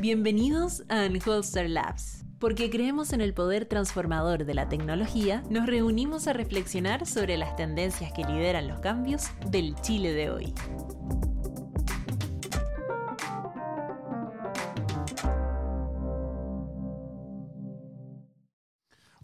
Bienvenidos a Unholster Labs. Porque creemos en el poder transformador de la tecnología, nos reunimos a reflexionar sobre las tendencias que lideran los cambios del Chile de hoy.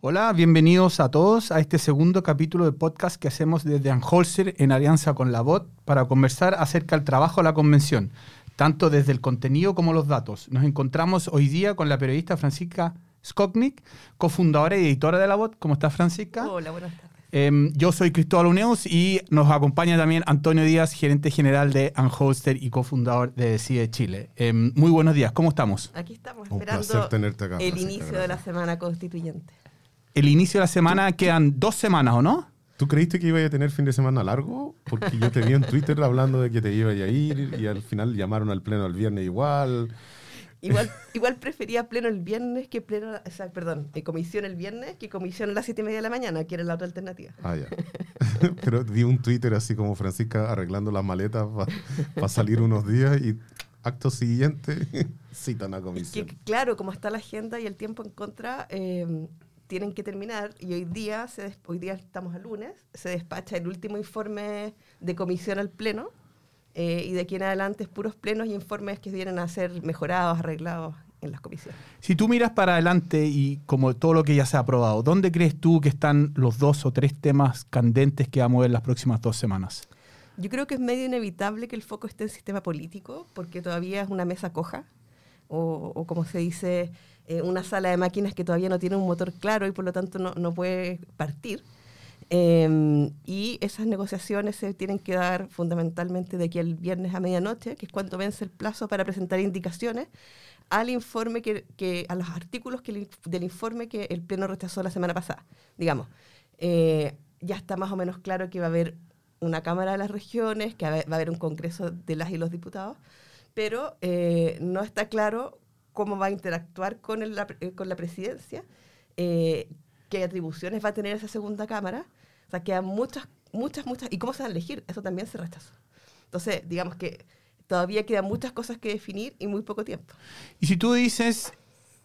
Hola, bienvenidos a todos a este segundo capítulo de podcast que hacemos desde Anholster en alianza con la BOT para conversar acerca del trabajo de la convención, tanto desde el contenido como los datos. Nos encontramos hoy día con la periodista Francisca Skoknik, cofundadora y editora de la BOT. ¿Cómo estás, Francisca? Hola, buenas tardes. Em, yo soy Cristóbal Uneus y nos acompaña también Antonio Díaz, gerente general de Unholster y cofundador de Decide Chile. Em, muy buenos días, ¿cómo estamos? Aquí estamos Un esperando placer tenerte acá, el Francisca, inicio de la semana constituyente. El inicio de la semana quedan dos semanas, ¿o no? ¿Tú creíste que iba a tener fin de semana largo? Porque yo te vi en Twitter hablando de que te iba a ir y al final llamaron al pleno el viernes igual. Igual, igual prefería pleno el viernes que pleno, o sea, perdón, eh, comisión el viernes que comisión a las siete y media de la mañana, que era la otra alternativa. Ah, ya. Pero vi un Twitter así como Francisca arreglando las maletas para salir unos días y acto siguiente citan a Es comisión. que claro, como está la agenda y el tiempo en contra, eh, tienen que terminar y hoy día, se hoy día estamos a lunes, se despacha el último informe de comisión al pleno eh, y de aquí en adelante es puros plenos y informes que vienen a ser mejorados, arreglados en las comisiones. Si tú miras para adelante y como todo lo que ya se ha aprobado, ¿dónde crees tú que están los dos o tres temas candentes que vamos a ver las próximas dos semanas? Yo creo que es medio inevitable que el foco esté en sistema político, porque todavía es una mesa coja, o, o como se dice, eh, una sala de máquinas que todavía no tiene un motor claro y por lo tanto no, no puede partir. Eh, y esas negociaciones se tienen que dar fundamentalmente de aquí al viernes a medianoche, que es cuando vence el plazo para presentar indicaciones al informe que, que- a los artículos que del informe que el pleno rechazó la semana pasada. Digamos, eh, ya está más o menos claro que va a haber una Cámara de las Regiones, que va a haber- va a haber un Congreso de las y los diputados, pero eh, no está claro cómo va a interactuar con, el- la, eh, con la presidencia, eh, qué atribuciones va a tener esa segunda Cámara. O sea, quedan muchas, muchas, muchas. ¿Y cómo se van a elegir? Eso también se rechazó. Entonces, digamos que todavía quedan muchas cosas que definir y muy poco tiempo. Y si tú dices,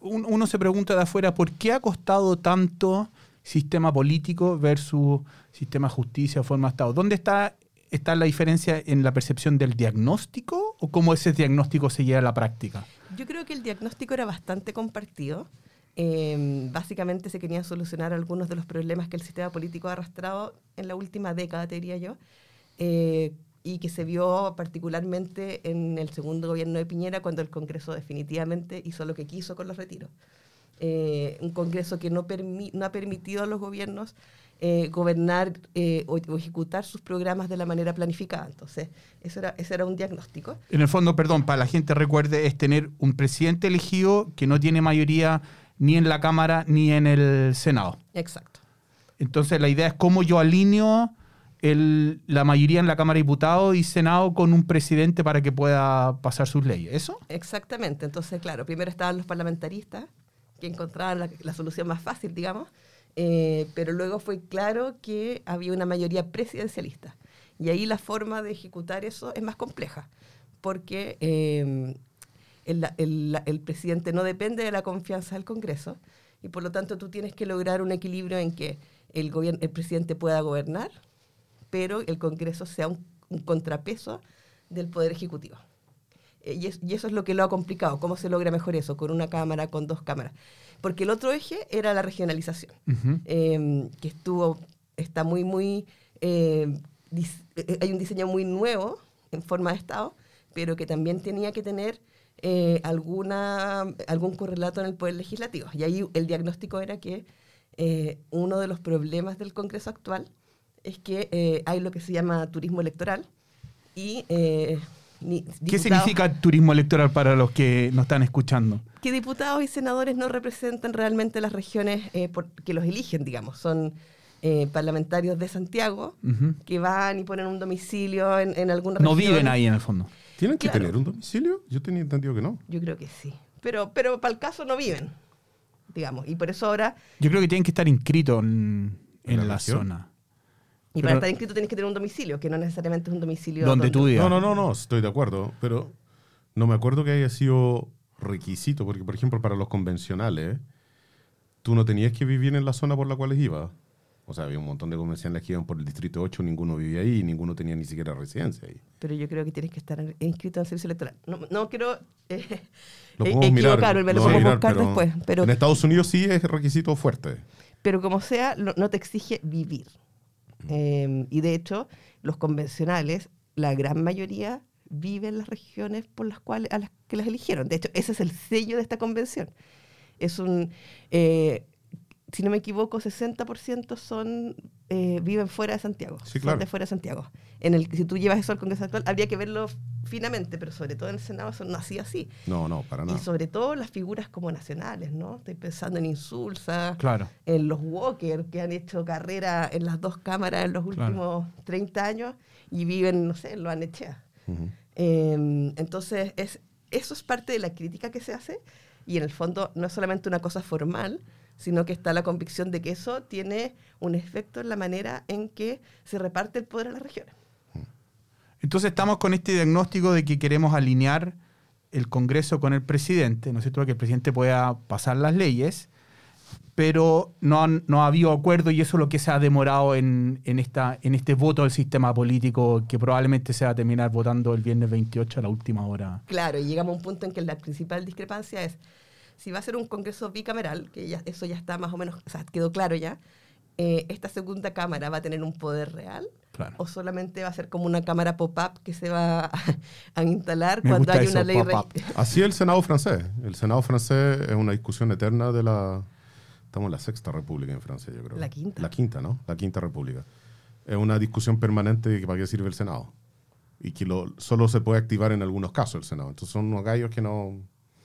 un- uno se pregunta de afuera, ¿por qué ha costado tanto sistema político versus sistema justicia o forma de Estado? ¿Dónde está, está la diferencia en la percepción del diagnóstico o cómo ese diagnóstico se lleva a la práctica? Yo creo que el diagnóstico era bastante compartido. Eh, básicamente se querían solucionar algunos de los problemas que el sistema político ha arrastrado en la última década, te diría yo, eh, y que se vio particularmente en el segundo gobierno de Piñera, cuando el Congreso definitivamente hizo lo que quiso con los retiros. Eh, un Congreso que no, ha permitido a los gobiernos eh, gobernar eh, o, o ejecutar sus programas de la manera planificada. Entonces, eso era, ese era un diagnóstico. En el fondo, perdón, para la gente recuerde, es tener un presidente elegido que no tiene mayoría ni en la Cámara ni en el Senado. Exacto. Entonces la idea es cómo yo alineo el- la mayoría en la Cámara de Diputados y Senado con un presidente para que pueda pasar sus leyes. ¿Eso? Exactamente. Entonces, claro, primero estaban los parlamentaristas, que encontraban la, la solución más fácil, digamos, eh, pero luego fue claro que había una mayoría presidencialista. Y ahí la forma de ejecutar eso es más compleja, porque eh, el, el- el presidente no depende de la confianza del Congreso, y por lo tanto tú tienes que lograr un equilibrio en que el, el presidente pueda gobernar, pero el Congreso sea un, un contrapeso del Poder Ejecutivo. Eh, Y, es- y eso es lo que lo ha complicado. ¿Cómo se logra mejor eso? Con una cámara, con dos cámaras. Porque el otro eje era la regionalización, eh, que estuvo, está muy, muy, eh, dis- eh, hay un diseño muy nuevo en forma de Estado, pero que también tenía que tener eh, alguna, algún correlato en el Poder Legislativo. Y ahí el diagnóstico era que eh, uno de los problemas del Congreso actual es que eh, hay lo que se llama turismo electoral y... ¿Qué significa turismo electoral para los que nos están escuchando? que diputados y senadores no representan realmente las regiones eh, por- que los eligen, digamos. Son eh, parlamentarios de Santiago que van y ponen un domicilio en, en alguna No región. viven ahí en el fondo. ¿Tienen que Claro. tener un domicilio? Yo tenía entendido que no. Yo creo que sí. Pero, pero para el caso no viven, digamos. Y por eso ahora, Yo creo que tienen que estar inscritos en, en ¿En la la región? zona. Y Pero- para estar inscrito tienes que tener un domicilio, que no necesariamente es un domicilio Donde tú vivas. No, no, no, no, estoy de acuerdo. Pero no me acuerdo que haya sido requisito, porque por ejemplo para los convencionales, tú no tenías que vivir en la zona por la cual ibas. O sea, había un montón de convencionales que iban por el distrito 8, ninguno vivía ahí, ninguno tenía ni siquiera residencia ahí. Pero yo creo que tienes que estar inscrito en el servicio electoral. No, no quiero eh, Lo eh, mirar, equivocarme, me lo podemos mirar, buscar pero después. Pero, En Estados Unidos sí es requisito fuerte. pero como sea, no te exige vivir. Eh, y de hecho, los convencionales, la gran mayoría viven en las regiones por las cuales a las que las eligieron. De hecho, ese es el sello de esta convención. Es un, eh, si no me equivoco, 60% son eh, viven fuera de Santiago. Sí, son claro. de fuera de Santiago. En el, si tú llevas eso al Congreso actual, habría que verlo finamente, pero sobre todo en el Senado eso no así así. No, no, para nada. Y sobre todo las figuras como nacionales, ¿no? Estoy pensando en Insulsa, Claro. en los Walker, que han hecho carrera en las dos cámaras en los Claro. últimos 30 años y viven, no sé, en Lo Anechea. Ujú. Eh, entonces, es, eso es parte de la crítica que se hace y en el fondo no es solamente una cosa formal, sino que está la convicción de que eso tiene un efecto en la manera en que se reparte el poder a las regiones. Entonces estamos con este diagnóstico de que queremos alinear el Congreso con el presidente, ¿no es cierto? Que el presidente pueda pasar las leyes, pero no, han- no ha habido acuerdo y eso es lo que se ha demorado en, en esta, en este voto del sistema político que probablemente se va a terminar votando el viernes 28 a la última hora. Claro, y llegamos a un punto en que la principal discrepancia es si va a ser un Congreso bicameral, que ya, eso ya está más o menos, o sea, quedó claro ya, eh, esta segunda Cámara va a tener un poder real Claro. o solamente va a ser como una cámara pop-up que se va a, a instalar Me cuando hay eso, una ley... Así es el Senado francés. El Senado francés es una discusión eterna de la... Estamos en la sexta república en Francia, yo creo. La quinta. La quinta, ¿no? La quinta república. Es una discusión permanente de que para qué sirve el Senado. Y que lo, solo se puede activar en algunos casos el Senado. Entonces son unos gallos que no...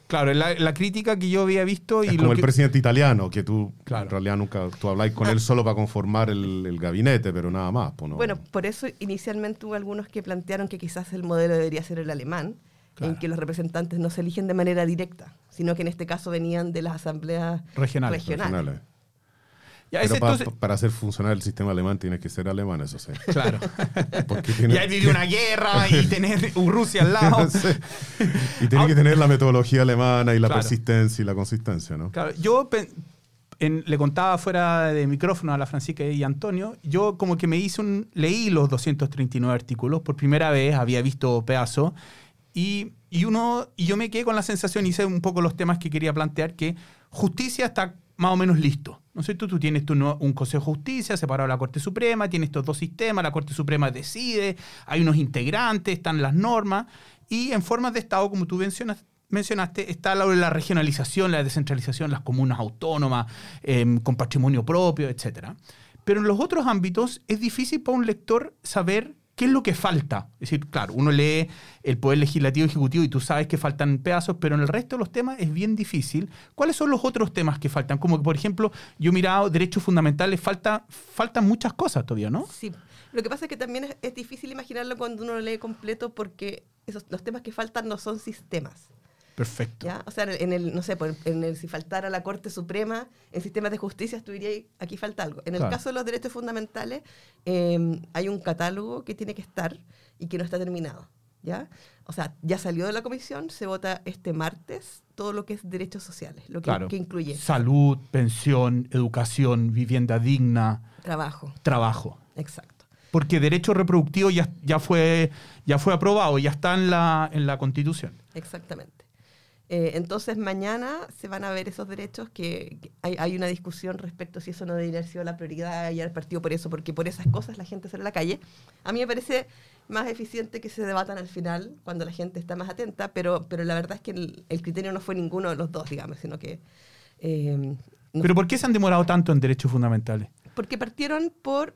Claro, la, la crítica que yo había visto y es lo como el que- presidente italiano, que tú Claro. en realidad nunca... Tú habláis con él solo para conformar el, el gabinete, pero nada más. pues no- Bueno, por eso inicialmente hubo algunos que plantearon que quizás el modelo debería ser el alemán, Claro. en que los representantes no se eligen de manera directa, sino que en este caso venían de las asambleas Regionales. regionales. regionales. Ya, Pero ese pa- entonces- para hacer funcionar el sistema alemán tienes que ser alemán, eso sí. Claro. Porque tiene- y ahí vivió una guerra y tener un Rusia al lado. Sí. Y tiene que tener la metodología alemana y la Claro. persistencia y la consistencia, ¿no? Claro, yo en- le contaba fuera de micrófono a la Francisca y Antonio, yo como que me hice un, leí los 239 artículos, por primera vez había visto pedazos, y, y uno, y yo me quedé con la sensación, hice un poco los temas que quería plantear, que justicia está más o menos listo. ¿No es cierto? Tú tienes un Consejo de Justicia separado de la Corte Suprema, tienes estos dos sistemas, la Corte Suprema decide, hay unos integrantes, están las normas, y en formas de Estado, como tú mencionas, mencionaste, está la, la regionalización, la descentralización, las comunas autónomas, em, con patrimonio propio, etc. Pero en los otros ámbitos es difícil para un lector saber qué es lo que falta. Es decir, claro, uno lee el Poder Legislativo y Ejecutivo y tú sabes que faltan pedazos, pero en el resto de los temas es bien difícil. ¿Cuáles son los otros temas que faltan? Como que, por ejemplo, yo he mirado derechos fundamentales, falta, faltan muchas cosas todavía, ¿no? Sí, lo que pasa es que también es, es difícil imaginarlo cuando uno lo lee completo porque esos, los temas que faltan no son sistemas. Perfecto. ¿ya? O sea, en el, no sé, en el, si faltara la Corte Suprema en sistemas de justicia, tú dirías, aquí falta algo. En el Claro. caso de los derechos fundamentales, eh, hay un catálogo que tiene que estar y que no está terminado. ¿ya? O sea, ya salió de la comisión, se vota este martes todo lo que es derechos sociales, lo que, Claro. que incluye Salud, pensión, educación, vivienda digna, trabajo. trabajo. Exacto. Porque derecho reproductivo ya, ya, fue, ya fue aprobado, ya está en la, en la Constitución. Exactamente. Eh, entonces mañana se van a ver esos derechos que, que hay, hay una discusión respecto si eso no debería haber sido la prioridad y al partido por eso, porque por esas cosas la gente sale a la calle. A mí me parece más eficiente que se debatan al final, cuando la gente está más atenta, pero, pero la verdad es que el, el criterio no fue ninguno de los dos, digamos, sino que... eh, no- Pero ¿por qué se han demorado tanto en derechos fundamentales? porque partieron por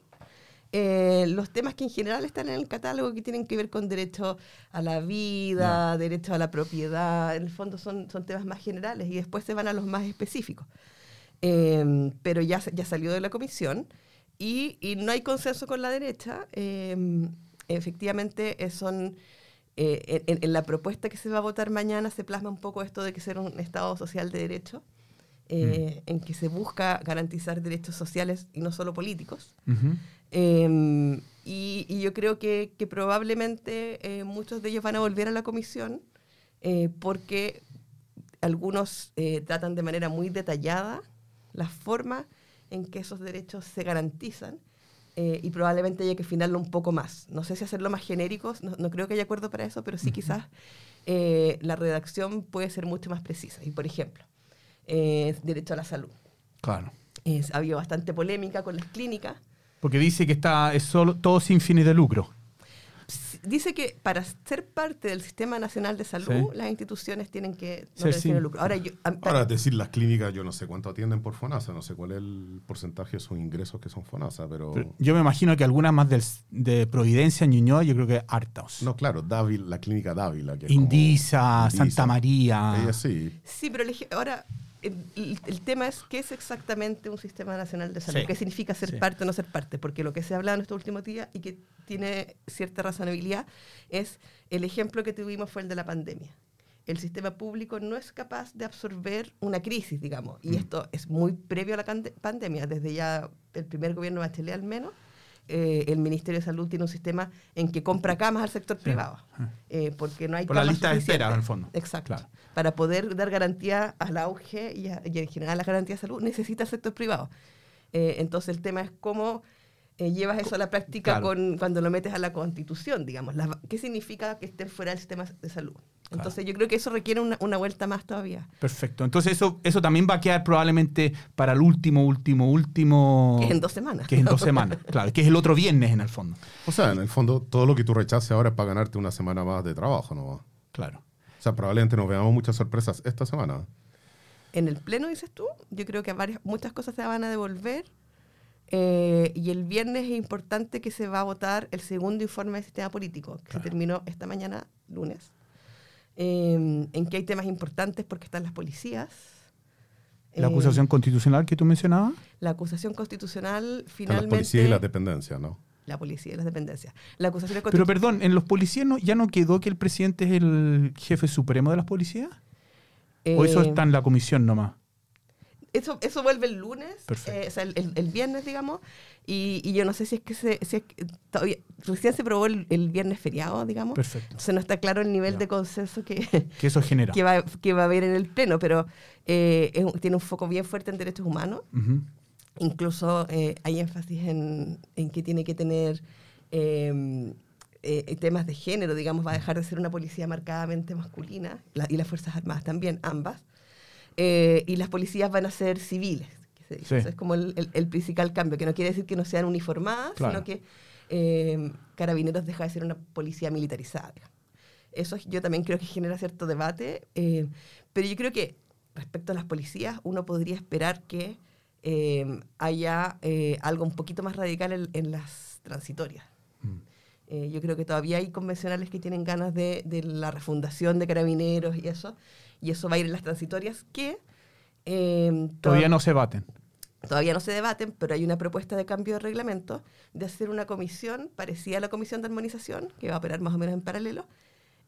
eh, los temas que en general están en el catálogo que tienen que ver con derecho a la vida, derecho a la propiedad, en el fondo son, son temas más generales y después se van a los más específicos. Eh, pero ya, ya salió de la comisión y, y no hay consenso con la derecha. Eh, efectivamente, son... eh, en, en la propuesta que se va a votar mañana se plasma un poco esto de que ser un Estado social de derecho, eh, en que se busca garantizar derechos sociales y no solo políticos. Eh, y, y yo creo que, que probablemente eh, muchos de ellos van a volver a la comisión eh, porque algunos eh, tratan de manera muy detallada la forma en que esos derechos se garantizan eh, y probablemente haya que afinarlo un poco más. No sé si hacerlo más genéricos, no, no creo que haya acuerdo para eso, pero sí quizás eh, la redacción puede ser mucho más precisa. Y por ejemplo, eh, derecho a la salud. Claro. Es- ha habido bastante polémica con las clínicas. Porque dice que está es solo, todo sin fines de lucro. Dice que para ser parte del Sistema Nacional de Salud, Sí. las instituciones tienen que no Ser sin- lucro. Ahora, yo, Ahora, decir las clínicas, yo no sé cuánto atienden por FONASA, no sé cuál es el porcentaje de sus ingresos que son FONASA, pero... Pero yo me imagino que algunas más del- de Providencia, Ñuñoa, yo creo que hartos. No, claro, Dávila, la clínica Dávila. Que es como- Indisa, Indisa. Santa María. Ella sí. Sí, pero ahora el, tema es qué es exactamente un sistema nacional de salud, Sí. qué significa ser Sí. parte o no ser parte, porque lo que se ha hablado en estos últimos días y que tiene cierta razonabilidad es el ejemplo que tuvimos fue el de la pandemia. El sistema público no es capaz de absorber una crisis, digamos, y esto es muy previo a la pandemia, desde ya el primer gobierno de Bachelet al menos. Eh, el Ministerio de Salud tiene un sistema en que compra camas al sector privado, eh, porque no hay Por la lista de espera, en el fondo. Exacto. Claro. Para poder dar garantía al auge y, a- y en general a la garantía de salud, necesita el sector privado. Eh, entonces el tema es cómo eh, llevas eso a la práctica Claro. con, cuando lo metes a la constitución, digamos. Las- ¿Qué significa que estén fuera del sistema de salud? Entonces yo creo que eso requiere una, una vuelta más todavía. Perfecto. Entonces eso, eso también va a quedar probablemente para el último, último, último... Que es en dos semanas. Que es en dos semanas, claro. Que es el otro viernes en el fondo. O sea, en el fondo, todo lo que tú rechaces ahora es para ganarte una semana más de trabajo, ¿no? O Claro. sea, probablemente nos veamos muchas sorpresas esta semana. En el pleno, dices tú, yo creo que varias, muchas cosas se van a devolver. eh, y el viernes es importante que se va a votar el segundo informe del sistema político, que Claro. se terminó esta mañana, lunes, eh, en que hay temas importantes porque están las policías. La Eh, acusación constitucional que tú mencionabas. la acusación constitucional finalmente... las policías y las dependencias, ¿no? la policía y las dependencias. La acusación Pero perdón, ¿en los policías no, ya no quedó que el presidente es el jefe supremo de las policías? ¿O eso está en la comisión nomás? Eso, eso vuelve el lunes, eh, o sea, el, el- el viernes, digamos, y, y yo no sé si es que se, si es que todavía, recién se probó el, el viernes feriado, digamos. Perfecto. Entonces no está claro el nivel Ya. de consenso que, Que eso genera. que, va, que va a haber en el pleno, pero eh, es tiene un foco bien fuerte en derechos humanos. Incluso eh, hay énfasis en, en que tiene que tener eh, eh, temas de género, digamos, va a dejar de ser una policía marcadamente masculina, la- y las Fuerzas Armadas también, ambas. Eh, y las policías van a ser civiles. que se. Sí. Eso es como el, el- el principal cambio, que no quiere decir que no sean uniformadas, Claro. sino que eh, Carabineros deja de ser una policía militarizada. Eso yo también creo que genera cierto debate, eh, pero yo creo que respecto a las policías, uno podría esperar que eh, haya eh, algo un poquito más radical en, en las transitorias. Eh, yo creo que todavía hay convencionales que tienen ganas de, de la refundación de carabineros y eso, y eso va a ir en las transitorias que eh, Todavía to- no se baten. todavía no se debaten, pero hay una propuesta de cambio de reglamento de hacer una comisión parecida a la comisión de armonización, que va a operar más o menos en paralelo,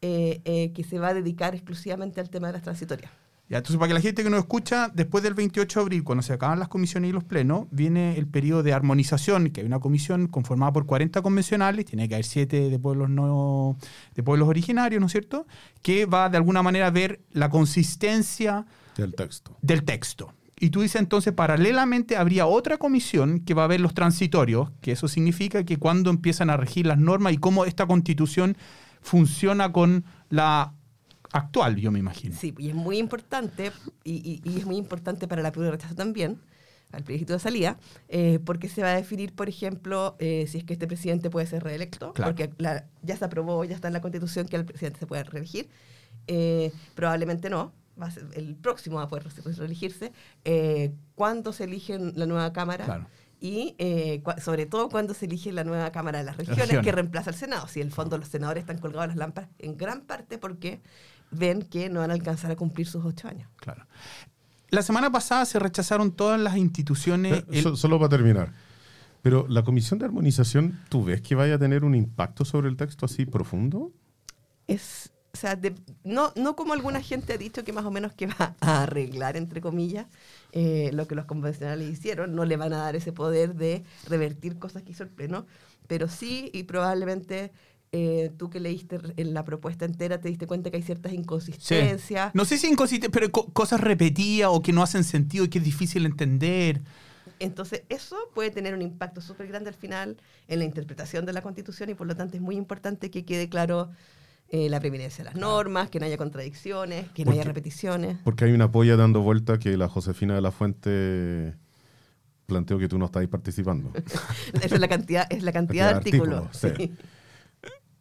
eh, eh, que se va a dedicar exclusivamente al tema de las transitorias. Ya, entonces, para que la gente que nos escucha, después del 28 de abril, cuando se acaban las comisiones y los plenos, viene el periodo de armonización, que hay una comisión conformada por 40 convencionales, tiene que haber 7 de pueblos no de pueblos originarios, ¿no es cierto? Que va de alguna manera a ver la consistencia Del texto. del texto. Y tú dices entonces, paralelamente habría otra comisión que va a ver los transitorios, que eso significa que cuando empiezan a regir las normas y cómo esta constitución funciona con la actual, yo me imagino. Sí, y es muy importante, y, y- y es muy importante para la prueba de rechazo también, al plebiscito de salida, eh, porque se va a definir, por ejemplo, eh, si es que este presidente puede ser reelecto, Claro. porque la- ya se aprobó, ya está en la constitución que el presidente se puede reelegir. Eh, probablemente no, va a ser el próximo va a poder re- reelegirse. ¿Cuándo se elige la nueva Cámara? Claro. Y eh, sobre todo cuando se elige la nueva Cámara de las regiones, Regiones. que reemplaza al Senado. Si en el fondo los senadores están colgados a las lámparas, en gran parte porque ven que no van a alcanzar a cumplir sus ocho años. Claro. La semana pasada se rechazaron todas las instituciones. Eh, el- so- solo para terminar. Pero la comisión de armonización, ¿tú ves que vaya a tener un impacto sobre el texto así profundo? Es, o sea, de- no, no como alguna gente ha dicho que más o menos que va a arreglar, entre comillas, eh, lo que los convencionales hicieron, no le van a dar ese poder de revertir cosas que hizo el Pleno, pero sí y probablemente eh, tú que leíste en la propuesta entera te diste cuenta que hay ciertas inconsistencias. No sé si inconsistentes, pero co- cosas repetidas o que no hacen sentido y que es difícil entender. Entonces, eso puede tener un impacto súper grande al final en la interpretación de la Constitución y por lo tanto es muy importante que quede claro eh, la preeminencia de las normas, que no haya contradicciones, que no Porque- haya repeticiones. Porque hay una polla dando vuelta que la Josefina de la Fuente planteó que tú no estáis participando. Esa es la cantidad, es la cantidad de Cantidad de artículos. artículos, sí.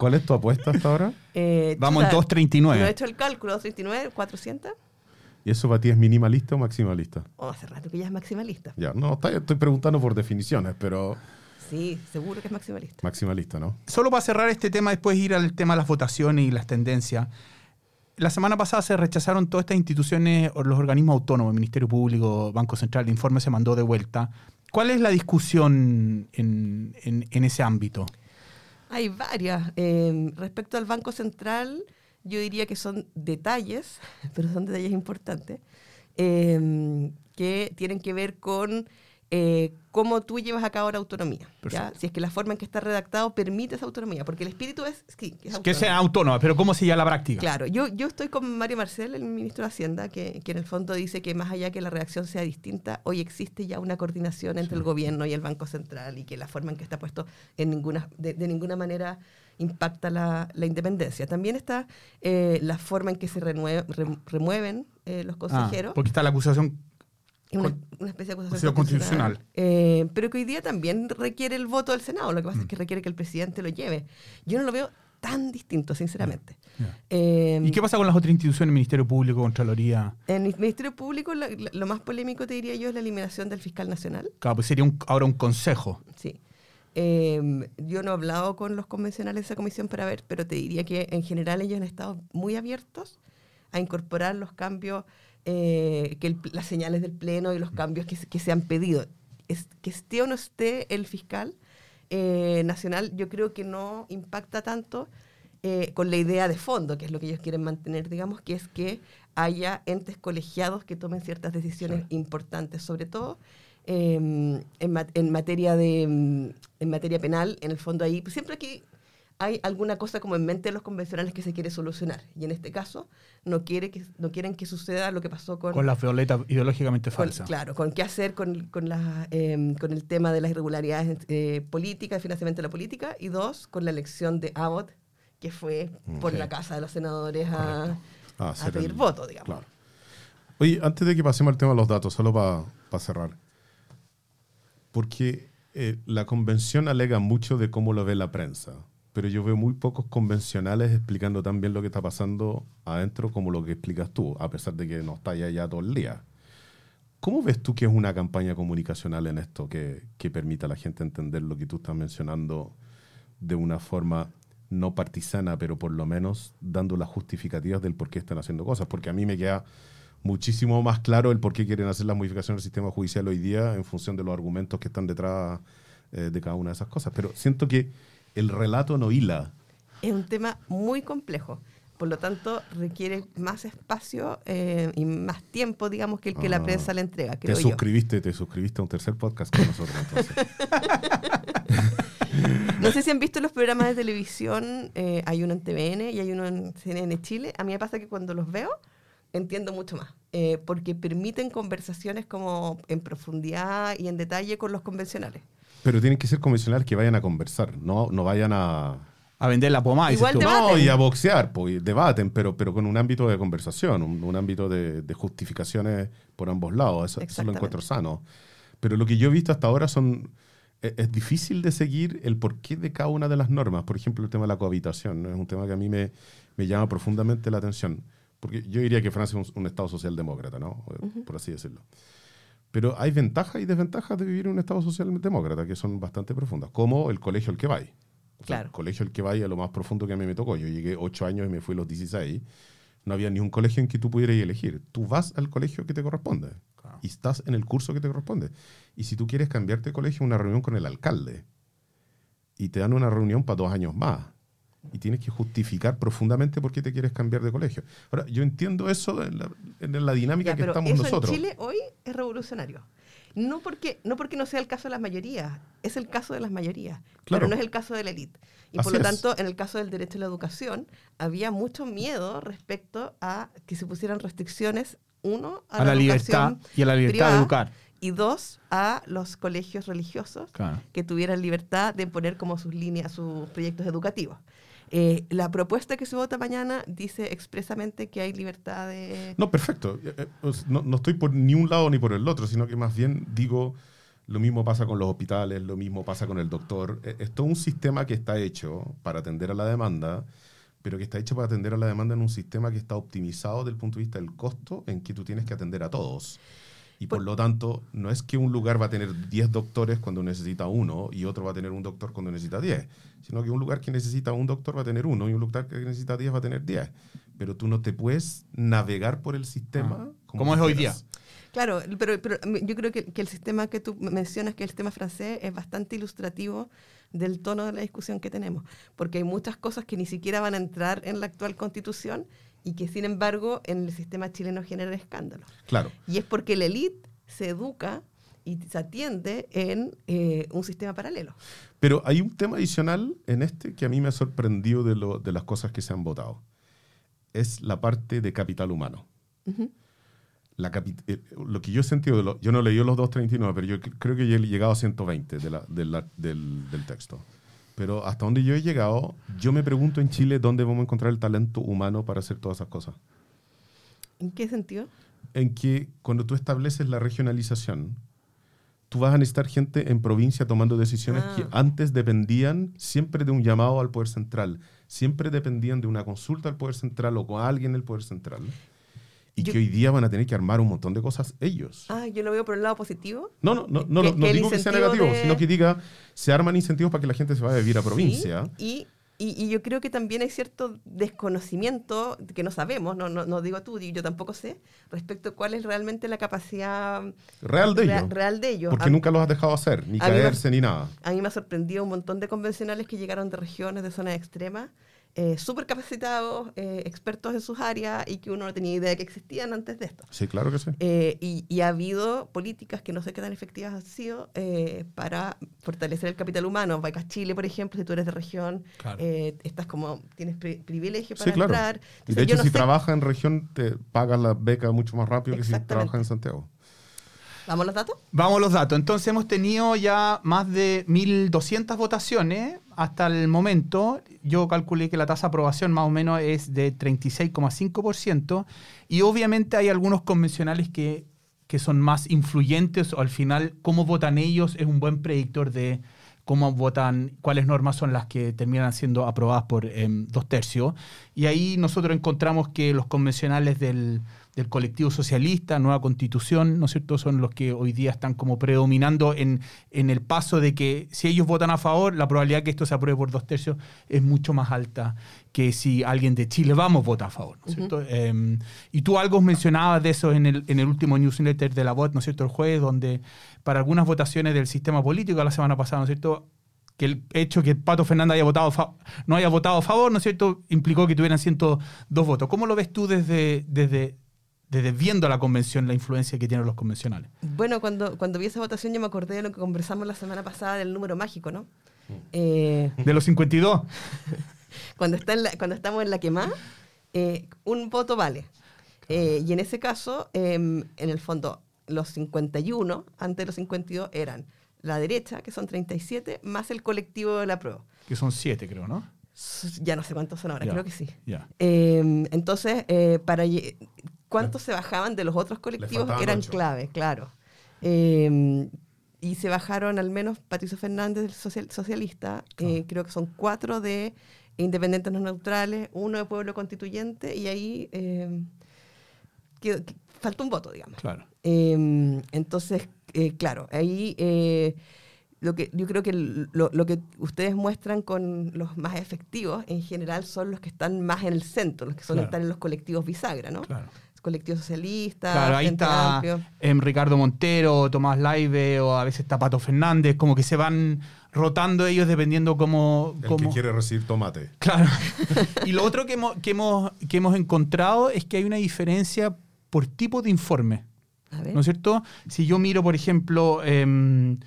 ¿Cuál es tu apuesta hasta ahora? Eh, Vamos en chuta, 239. No he hecho el cálculo, 239, 400. ¿Y eso para ti es minimalista o maximalista? Oh, hace rato que ya es maximalista. Ya, no, está- estoy preguntando por definiciones, pero Sí, seguro que es maximalista. maximalista, ¿no? Solo para cerrar este tema, después ir al tema de las votaciones y las tendencias. La semana pasada se rechazaron todas estas instituciones, o los organismos autónomos, el Ministerio Público, Banco Central, el informe se mandó de vuelta. ¿Cuál es la discusión en, en- en ese ámbito? Hay varias. Eh, respecto al Banco Central, yo diría que son detalles, pero son detalles importantes, eh, que tienen que ver con eh, cómo tú llevas a cabo la autonomía. ¿ya? Si es que la forma en que está redactado permite esa autonomía, porque el espíritu es, sí, que es Que sea autónoma, pero ¿cómo se llama la práctica? Claro, yo, yo estoy con Mario Marcel, el ministro de Hacienda, que, que en el fondo dice que más allá que la redacción sea distinta, hoy existe ya una coordinación entre el gobierno y el Banco Central y que la forma en que está puesto en ninguna, de, de ninguna manera impacta la, la independencia. También está eh, la forma en que se remueven eh, los Ah, consejeros. porque está la acusación. Una, una especie de acusación acusación constitucional. Eh, pero que hoy día también requiere el voto del Senado. Lo que pasa es que requiere que el presidente lo lleve. Yo no lo veo tan distinto, sinceramente. Ya. Eh, ¿Y qué pasa con las otras instituciones, Ministerio Público, Contraloría? En el Ministerio Público, la- lo más polémico, te diría yo, es la eliminación del fiscal nacional. Claro, pues sería un- ahora un consejo. Sí. Eh, yo no he hablado con los convencionales de esa comisión para ver, pero te diría que en general ellos han estado muy abiertos a incorporar los cambios, eh, que el- las señales del Pleno y los cambios que, se- que se han pedido. Es, que esté o no esté el fiscal eh, nacional, yo creo que no impacta tanto eh, con la idea de fondo, que es lo que ellos quieren mantener, digamos, que es que haya entes colegiados que tomen ciertas decisiones importantes, sobre todo eh, en, en materia de mm, en materia penal, en el fondo ahí, pues siempre aquí hay alguna cosa como en mente de los convencionales que se quiere solucionar. Y en este caso no quiere que no quieren que suceda lo que pasó con, Con las violetas ideológicamente con- falsas. claro, con qué hacer con, con, la, eh, con el tema de las irregularidades eh, políticas, el financiamiento de la política, y dos, con la elección de Abbott, que fue por Ok. la casa de los senadores a. Ah, a pedir el- voto, digamos. Claro. Oye, antes de que pasemos al tema de los datos, solo para cerrar. Porque eh, la convención alega mucho de cómo lo ve la prensa, pero yo veo muy pocos convencionales explicando tan bien lo que está pasando adentro como lo que explicas tú, a pesar de que no está allá todo el día. ¿Cómo ves tú que es una campaña comunicacional en esto que, que permita a la gente entender lo que tú estás mencionando de una forma no partisana, pero por lo menos dando las justificativas del por qué están haciendo cosas? Porque a mí me queda muchísimo más claro el por qué quieren hacer las modificaciones del sistema judicial hoy día en función de los argumentos que están detrás eh, de cada una de esas cosas. Pero siento que el relato no hila. Es un tema muy complejo. Por lo tanto, requiere más espacio eh, y más tiempo, digamos, que el que Ah. la prensa le entrega, Te creo yo. suscribiste, te suscribiste a un tercer podcast con nosotros entonces. No sé si han visto los programas de televisión, eh, hay uno en TVN y hay uno en CNN Chile. A mí me pasa que cuando los veo entiendo mucho más, eh, porque permiten conversaciones como en profundidad y en detalle con los convencionales. Pero tienen que ser convencionales que vayan a conversar, no, no vayan a, A vender la pomada. dices Igual No, y a boxear, pues debaten, pero, pero con un ámbito de conversación, un, un ámbito de, de justificaciones por ambos lados. Eso, eso lo encuentro sano. Pero lo que yo he visto hasta ahora son. Es, es difícil de seguir el porqué de cada una de las normas. Por ejemplo, el tema de la cohabitación. ¿no? Es un tema que a mí me, me llama profundamente la atención. Porque yo diría que Francia es un, un Estado socialdemócrata, ¿no? Por así decirlo. Pero hay ventajas y desventajas de vivir en un Estado socialdemócrata que son bastante profundas, como el colegio al que vais. O sea, Claro. El colegio al que vaya, lo más profundo que a mí me tocó. Yo llegué ocho años y me fui a los 16. No había ni un colegio en que tú pudieras elegir. Tú vas al colegio que te corresponde Claro. y estás en el curso que te corresponde. Y si tú quieres cambiarte de colegio, una reunión con el alcalde. Y te dan una reunión para dos años más. Y tienes que justificar profundamente por qué te quieres cambiar de colegio. Ahora, yo entiendo eso en la, en la dinámica Ya, que pero estamos eso nosotros. en Chile hoy es revolucionario. No porque, no porque no sea el caso de las mayorías, es el caso de las mayorías, Claro. pero no es el caso de la élite. Y Así por lo es. tanto, en el caso del derecho a la educación, había mucho miedo respecto a que se pusieran restricciones, uno, a, A la educación libertad y a la libertad de privada, educar. y dos, a los colegios religiosos Claro. que tuvieran libertad de poner como sus líneas, sus proyectos educativos. Eh, la propuesta que se vota mañana dice expresamente que hay libertad de... No, perfecto. Eh, eh, pues, No, no estoy por ni un lado ni por el otro, sino que más bien digo, lo mismo pasa con los hospitales, lo mismo pasa con el doctor. Es todo un sistema que está hecho para atender a la demanda, pero que está hecho para atender a la demanda en un sistema que está optimizado desde el punto de vista del costo en que tú tienes que atender a todos. Y por Por- lo tanto, no es que un lugar va a tener 10 doctores cuando necesita uno y otro va a tener un doctor cuando necesita 10, sino que un lugar que necesita un doctor va a tener uno y un lugar que necesita 10 va a tener 10. Pero tú no te puedes navegar por el sistema Ah, como es hoy quieras. Claro, pero, pero yo creo que, que el sistema que tú mencionas, que es el sistema francés, es bastante ilustrativo del tono de la discusión que tenemos, porque hay muchas cosas que ni siquiera van a entrar en la actual constitución y que sin embargo en el sistema chileno generan escándalo. Claro. Y es porque la élite se educa y se atiende en eh, un sistema paralelo. Pero hay un tema adicional en este que a mí me ha sorprendido de, lo- de las cosas que se han votado. Es la parte de capital humano. Ujú. La capi- eh, lo que yo he sentido, de lo- yo no leí los 239, pero yo cre- creo que yo he llegado a 120 de la- de la- del, del texto. Pero hasta donde yo he llegado, yo me pregunto en Chile dónde vamos a encontrar el talento humano para hacer todas esas cosas. ¿En qué sentido? En que cuando tú estableces la regionalización, tú vas a necesitar gente en provincia tomando decisiones Ah. que antes dependían siempre de un llamado al poder central, siempre dependían de una consulta al poder central o con alguien del poder central. Y Yo- que hoy día van a tener que armar un montón de cosas ellos. Ah, yo lo veo por el lado positivo. No, no, no, no, que- no, que digo que sea negativo, de- sino que diga, se arman incentivos para que la gente se vaya a vivir a provincia. Sí, Y, y- y yo creo que también hay cierto desconocimiento que no sabemos, no, no, no digo tú, yo tampoco sé, respecto a cuál es realmente la capacidad Real de ellos. real de ellos. Porque A- nunca los has dejado hacer, ni me- caerse, ni nada. A mí me ha sorprendido un montón de convencionales que llegaron de regiones, de zonas extremas, eh, súper capacitados, eh, expertos en sus áreas y que uno no tenía idea de que existían antes de esto. Sí, claro que sí. Eh, y, y ha habido políticas que no sé qué tan efectivas han sido eh, para fortalecer el capital humano. Becas Chile, por ejemplo, si tú eres de región, Claro. eh, estás como, tienes pri- privilegio Sí, para claro. entrar. Y de hecho, no si sé- trabajas en región, te pagas la beca mucho más rápido que si trabajas en Santiago. ¿Vamos a los datos? Vamos a los datos. Entonces hemos tenido ya más de 1.200 votaciones hasta el momento. Yo calculé que la tasa de aprobación más o menos es de 36,5% y obviamente hay algunos convencionales que, que son más influyentes o al final cómo votan ellos es un buen predictor de cómo votan, cuáles normas son las que terminan siendo aprobadas por em, dos tercios. Y ahí nosotros encontramos que los convencionales del, del colectivo socialista, nueva constitución, ¿no es cierto?, son los que hoy día están como predominando en, en el paso de que si ellos votan a favor, la probabilidad de que esto se apruebe por dos tercios es mucho más alta que si alguien de Chile Vamos vota a favor, ¿no es cierto? Em, y tú algo mencionabas de eso en el, en el último newsletter de la VOT, ¿no es cierto?, el jueves, donde para algunas votaciones del sistema político la semana pasada, ¿no es cierto?, que el hecho que Pato Fernández haya votado no haya votado a favor, ¿no es cierto?, implicó que tuvieran 102 votos. ¿Cómo lo ves tú desde, desde, desde viendo la convención, la influencia que tienen los convencionales? Bueno, cuando, cuando vi esa votación yo me acordé de lo que conversamos la semana pasada del número mágico, ¿no? Eh, De los 52. cuando, está en la- cuando estamos en la quemada, eh, un voto vale. Eh, y en ese caso, em, en el fondo, los 51, antes de los 52, eran la derecha, que son 37, más el colectivo de la prueba. Que son siete, creo, ¿no? Ya no sé cuántos son ahora, creo que sí. Ya. Eh, entonces, eh, para cuántos se bajaban de los otros colectivos faltaban eran ocho. clave, claro. Eh, y se bajaron al menos Patricio Fernández, del social- socialista, eh, creo que son cuatro de independientes no neutrales, uno de pueblo constituyente, y ahí eh, quedó- que- falta un voto, digamos. Claro. Eh, entonces, eh, claro, ahí eh, lo que yo creo que lo, lo que ustedes muestran con los más efectivos en general son los que están más en el centro, los que suelen Claro. estar en los colectivos bisagra, ¿no? Claro. Colectivo socialista, Claro, ahí está em, Ricardo Montero, Tomás Laive o a veces está Pato Fernández, como que se van rotando ellos dependiendo cómo... El cómo- que quiere recibir tomate. Claro. y lo otro que hemos, que, hemos, que hemos encontrado es que hay una diferencia por tipo de informe. A ver. ¿No es cierto? Si yo miro, por ejemplo, em,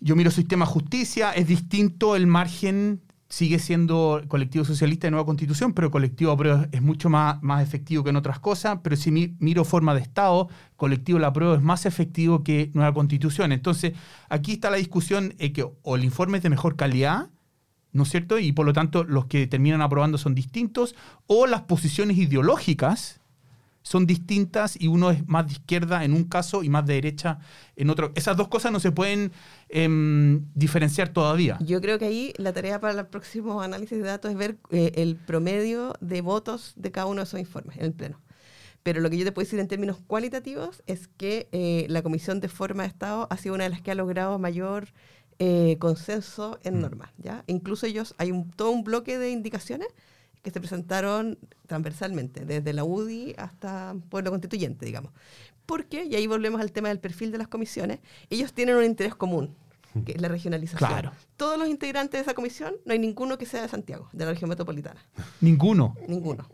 yo miro sistema justicia, es distinto el margen, sigue siendo colectivo socialista de nueva constitución, pero colectivo aprueba es mucho más, más efectivo que en otras cosas. Pero si mi- miro forma de Estado, colectivo la prueba es más efectivo que nueva constitución. Entonces, aquí está la discusión eh, que o el informe es de mejor calidad, ¿no es cierto? Y por lo tanto, los que terminan aprobando son distintos, o las posiciones ideológicas son distintas y uno es más de izquierda en un caso y más de derecha en otro. Esas dos cosas no se pueden em, diferenciar todavía. Yo creo que ahí la tarea para el próximo análisis de datos es ver eh, el promedio de votos de cada uno de esos informes en el Pleno. Pero lo que yo te puedo decir en términos cualitativos es que eh, la Comisión de Forma de Estado ha sido una de las que ha logrado mayor eh, consenso en normas. ¿ya? Incluso ellos, hay un, todo un bloque de indicaciones que se presentaron transversalmente, desde la UDI hasta Pueblo Constituyente, digamos. Porque, y ahí volvemos al tema del perfil de las comisiones, ellos tienen un interés común, que es la regionalización. Claro. Todos los integrantes de esa comisión, no hay ninguno que sea de Santiago, de la región metropolitana. Ninguno. Ninguno.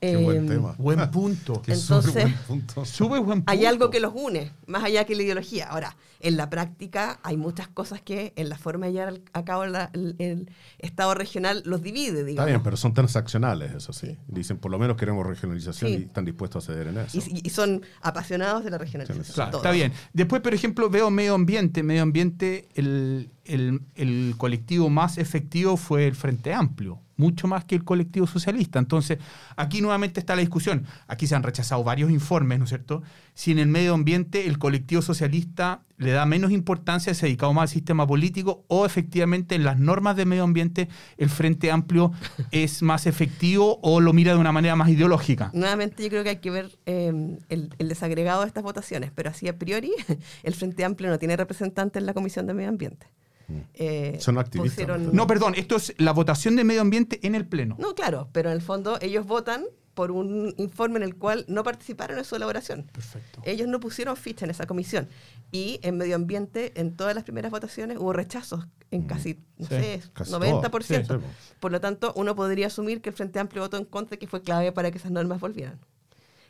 Qué buen Em, tema. Buen punto. Qué Entonces- súper buen punto. Sube buen punto. Hay algo que los une, más allá que la ideología. Ahora, en la práctica hay muchas cosas que en la forma de llevar a cabo la- el, el Estado regional los divide, Está digamos. bien, pero son transaccionales, eso sí. Dicen, por lo menos queremos regionalización Sí. y están dispuestos a ceder en eso. y, y son apasionados de la regionalización. Claro, todos. está bien. Después, por ejemplo, veo medio ambiente. Medio ambiente, el, el- el colectivo más efectivo fue el Frente Amplio, mucho más que el colectivo socialista. Entonces, aquí nuevamente está la discusión. Aquí se han rechazado varios informes, ¿no es cierto? Si en el medio ambiente el colectivo socialista le da menos importancia, se ha dedicado más al sistema político, o efectivamente en las normas de medio ambiente el Frente Amplio es más efectivo o lo mira de una manera más ideológica. Nuevamente yo creo que hay que ver eh, el, el desagregado de estas votaciones, pero así a priori el Frente Amplio no tiene representante en la Comisión de Medio Ambiente. Eh. Son activistas, pusieron- ¿no? No, perdón, esto es la votación de medio ambiente en el Pleno. No, claro, pero en el fondo ellos votan por un informe en el cual no participaron en su elaboración. Perfecto. Ellos no pusieron ficha en esa comisión. Y en medio ambiente, en todas las primeras votaciones, hubo rechazos en casi, no Sí, sé, casi 90%. todas. Sí, sí, po. Por lo tanto, uno podría asumir que el Frente Amplio votó en contra, que fue clave para que esas normas volvieran.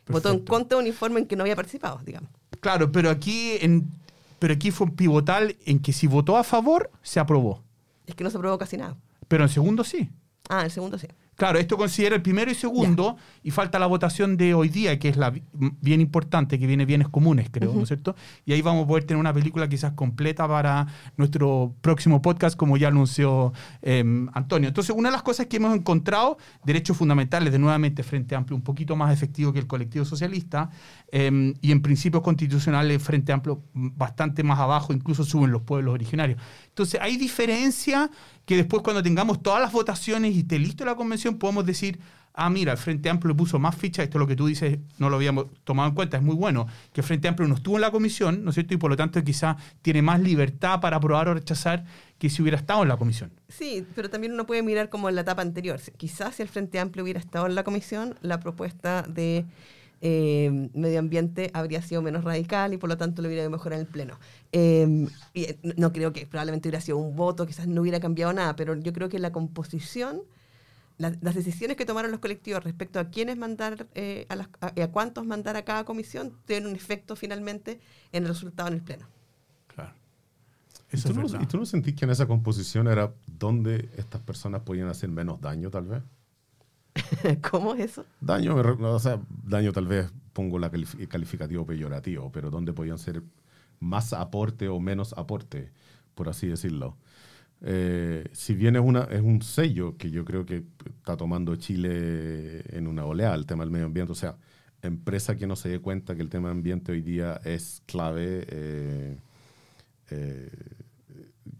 Votó en contra de un informe en que no había participado, digamos. Claro, pero aquí, en, pero aquí fue pivotal en que si votó a favor, se aprobó. Es que no se aprobó casi nada. Pero en segundo sí. Ah, el segundo sí. Claro, esto considera el primero y segundo, y falta la votación de hoy día, que es la bien importante, que viene bienes comunes, creo, ¿no es cierto? Y ahí vamos a poder tener una película quizás completa para nuestro próximo podcast, como ya anunció eh, Antonio. Entonces, una de las cosas que hemos encontrado, derechos fundamentales, de nuevamente Frente Amplio, un poquito más efectivo que el colectivo socialista, eh, y en principios constitucionales, Frente Amplio bastante más abajo, incluso suben los pueblos originarios. Entonces, hay diferencia que después cuando tengamos todas las votaciones y esté listo la convención, podemos decir, ah, mira, el Frente Amplio puso más fichas, esto es lo que tú dices, no lo habíamos tomado en cuenta, es muy bueno, que el Frente Amplio no estuvo en la comisión, ¿no es cierto? Y por lo tanto quizás tiene más libertad para aprobar o rechazar que si hubiera estado en la comisión. Sí, pero también uno puede mirar como en la etapa anterior. Quizás si el Frente Amplio hubiera estado en la comisión, la propuesta de eh, medio ambiente habría sido menos radical y por lo tanto lo hubiera ido mejor en el Pleno. Eh, y, eh, no- creo que probablemente hubiera sido un voto, quizás no hubiera cambiado nada, pero yo creo que la composición, la- las decisiones que tomaron los colectivos respecto a quiénes mandar, eh, a, las- a- a cuántos mandar a cada comisión, tienen un efecto finalmente en el resultado en el Pleno. Claro. ¿Y Eso tú, es no, y tú no sentís que en esa composición era donde estas personas podían hacer menos daño, tal vez? ¿Cómo es eso? Daño, o sea, daño tal vez pongo la calif- calificativo peyorativo, pero donde podían ser más aporte o menos aporte, por así decirlo. Eh, si bien es, una, es un sello que yo creo que está tomando Chile en una oleada, el tema del medio ambiente, o sea, empresa que no se dé cuenta que el tema ambiente hoy día es clave, eh, eh,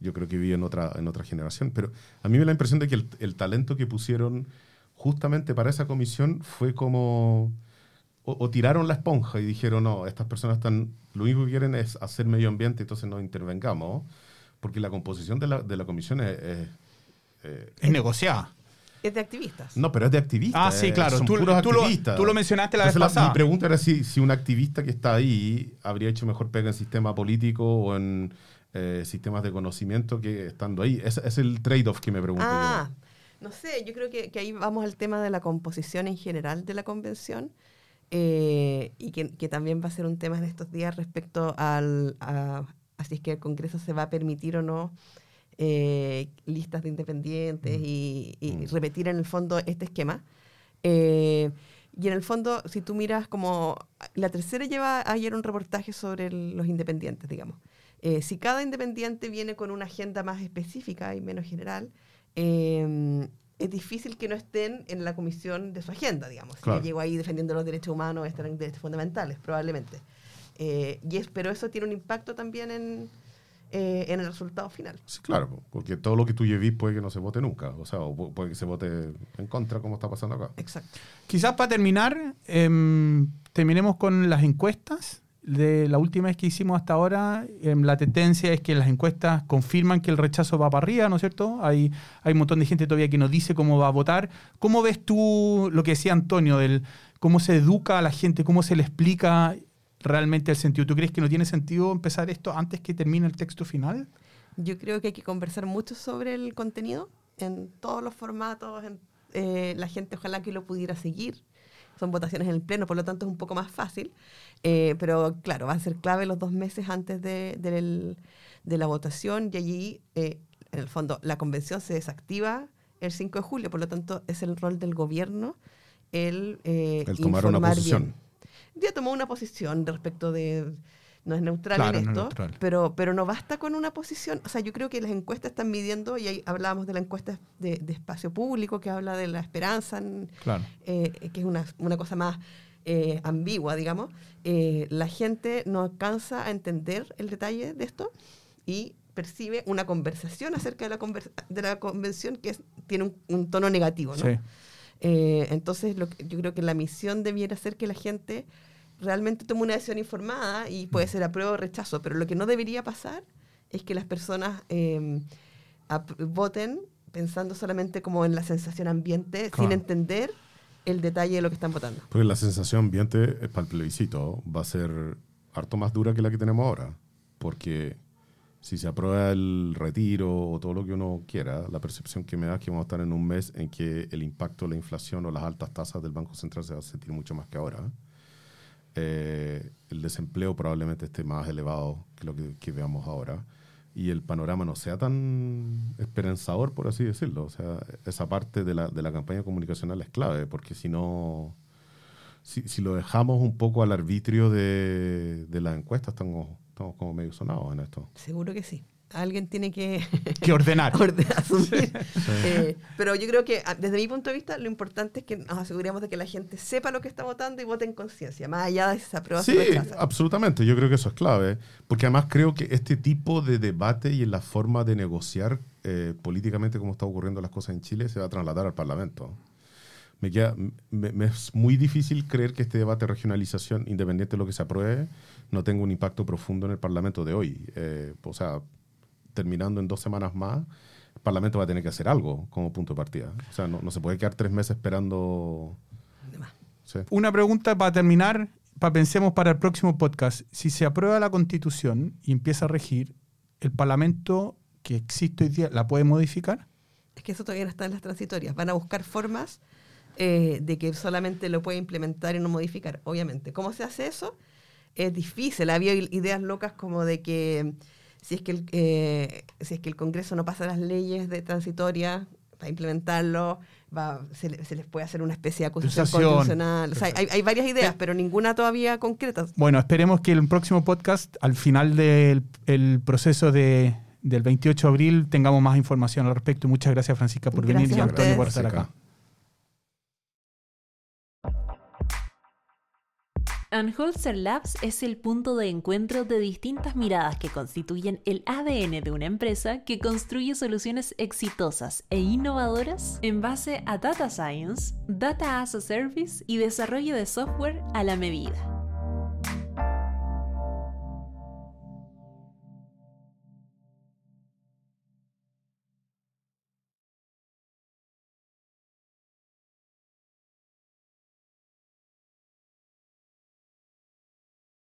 yo creo que vive en otra, en otra generación, pero a mí me da la impresión de que el, el talento que pusieron justamente para esa comisión fue como... O, o tiraron la esponja y dijeron, no, estas personas están, lo único que quieren es hacer medio ambiente, entonces no intervengamos, porque la composición de la, de la comisión es... es, eh, Es negociada. Es de activistas. no, pero es de activistas. Ah, sí, eh, claro. son Tú- puros tú lo- activistas. tú lo mencionaste la vez Entonces, pasada. Mi pregunta era si, si un activista que está ahí habría hecho mejor pega en sistema político o en eh, sistemas de conocimiento que estando ahí. Ese es el trade-off que me pregunto Ah, no sé, yo creo que, que ahí vamos al tema de la composición en general de la convención. eh, y que, que también va a ser un tema en estos días respecto al, a, así es que el Congreso se va a permitir o no eh, listas de independientes Mm. y, y Mm. repetir en el fondo este esquema. Eh, y en el fondo, si tú miras como... La tercera lleva ayer un reportaje sobre el- los independientes, digamos. Si cada independiente viene con una agenda más específica y menos general, eh, es difícil que no estén en la comisión de su agenda, digamos. Si Claro. yo llego ahí defendiendo los derechos humanos, estarán en derechos fundamentales, probablemente. Eh, y es, pero eso tiene un impacto también en, eh, en el resultado final. Sí, claro, porque todo lo que tú llevís puede que no se vote nunca. O sea, o pu- puede que se vote en contra, como está pasando acá. Exacto. Quizás para terminar, em, terminemos con las encuestas. De la última vez que hicimos hasta ahora, em, la tendencia es que las encuestas confirman que el rechazo va para arriba, ¿no es cierto? Hay, hay un montón de gente todavía que nos dice cómo va a votar. ¿Cómo ves tú lo que decía Antonio, del cómo se educa a la gente, cómo se le explica realmente el sentido? ¿Tú crees que no tiene sentido empezar esto antes que termine el texto final? Yo creo que hay que conversar mucho sobre el contenido en todos los formatos. eh, la gente ojalá que lo pudiera seguir. Son votaciones en el Pleno, por lo tanto es un poco más fácil. Eh, pero claro, va a ser clave los dos meses antes de, del- de la votación y allí, eh, en el fondo, la convención se desactiva el 5 de julio, por lo tanto es el rol del gobierno el, eh, El tomar una posición. bien. Ya tomó una posición respecto de... No es neutral Claro, en no es esto, neutral. Pero, pero no basta con una posición. O sea, yo creo que las encuestas están midiendo, y ahí hablábamos de la encuesta de, de espacio público, que habla de la esperanza, Claro. eh, que es una, una cosa más eh, ambigua, digamos. Eh, la gente no alcanza a entender el detalle de esto y percibe una conversación acerca de la, conver- de la convención que es- tiene un, un tono negativo, ¿no? Sí. Entonces, lo que- yo creo que la misión debiera ser que la gente realmente tome una decisión informada y puede ser apruebo o rechazo, pero lo que no debería pasar es que las personas eh, voten pensando solamente como en la sensación ambiente, sin entender el detalle de lo que están votando. Porque la sensación ambiente eh, para el plebiscito va a ser harto más dura que la que tenemos ahora. Porque si se aprueba el retiro o todo lo que uno quiera, la percepción que me da es que vamos a estar en un mes en que el impacto de la inflación o las altas tasas del Banco Central se va a sentir mucho más que ahora. Eh, el desempleo probablemente esté más elevado que lo que, que veamos ahora. Y el panorama no sea tan esperanzador, por así decirlo. O sea, esa parte de la, de la campaña comunicacional es clave, porque si no, si, si lo dejamos un poco al arbitrio de, de las encuestas, estamos, estamos como medio sonados en esto. Seguro que sí. Alguien tiene que Que ordenar. asumir. Eh, pero yo creo que, ah, desde mi punto de vista, lo importante es que nos aseguremos de que la gente sepa lo que está votando y vote en conciencia, más allá de si se aprueba o se Sí, absolutamente. Yo creo que eso es clave. Porque además creo que este tipo de debate y en la forma de negociar eh, políticamente como está ocurriendo las cosas en Chile se va a trasladar al Parlamento. Me, queda, me, me es muy difícil creer que este debate de regionalización, independiente de lo que se apruebe, no tenga un impacto profundo en el Parlamento de hoy. Eh, o sea, terminando en dos semanas más, el Parlamento va a tener que hacer algo como punto de partida. O sea, no, no se puede quedar tres meses esperando. Sí. Una pregunta para terminar, para pensemos para el próximo podcast. Si se aprueba la constitución y empieza a regir, ¿el Parlamento que existe hoy día la puede modificar? Es que eso todavía no está en las transitorias. Van a buscar formas eh, de que solamente lo puede implementar y no modificar, obviamente. ¿Cómo se hace eso? Es difícil. Había ideas locas como de que si es que el, eh, si es que el Congreso no pasa las leyes de transitoria para implementarlo, va, se, le- se les puede hacer una especie de acusación constitucional. O sea, hay, hay varias ideas, pero ninguna todavía concreta. Bueno, esperemos que el próximo podcast, al final del el proceso de, del 28 de abril, tengamos más información al respecto. Muchas gracias, Francisca, por venir y a Antonio por estar acá. Anholzer Labs es el punto de encuentro de distintas miradas que constituyen el ADN de una empresa que construye soluciones exitosas e innovadoras en base a Data Science, Data as a Service y desarrollo de software a la medida.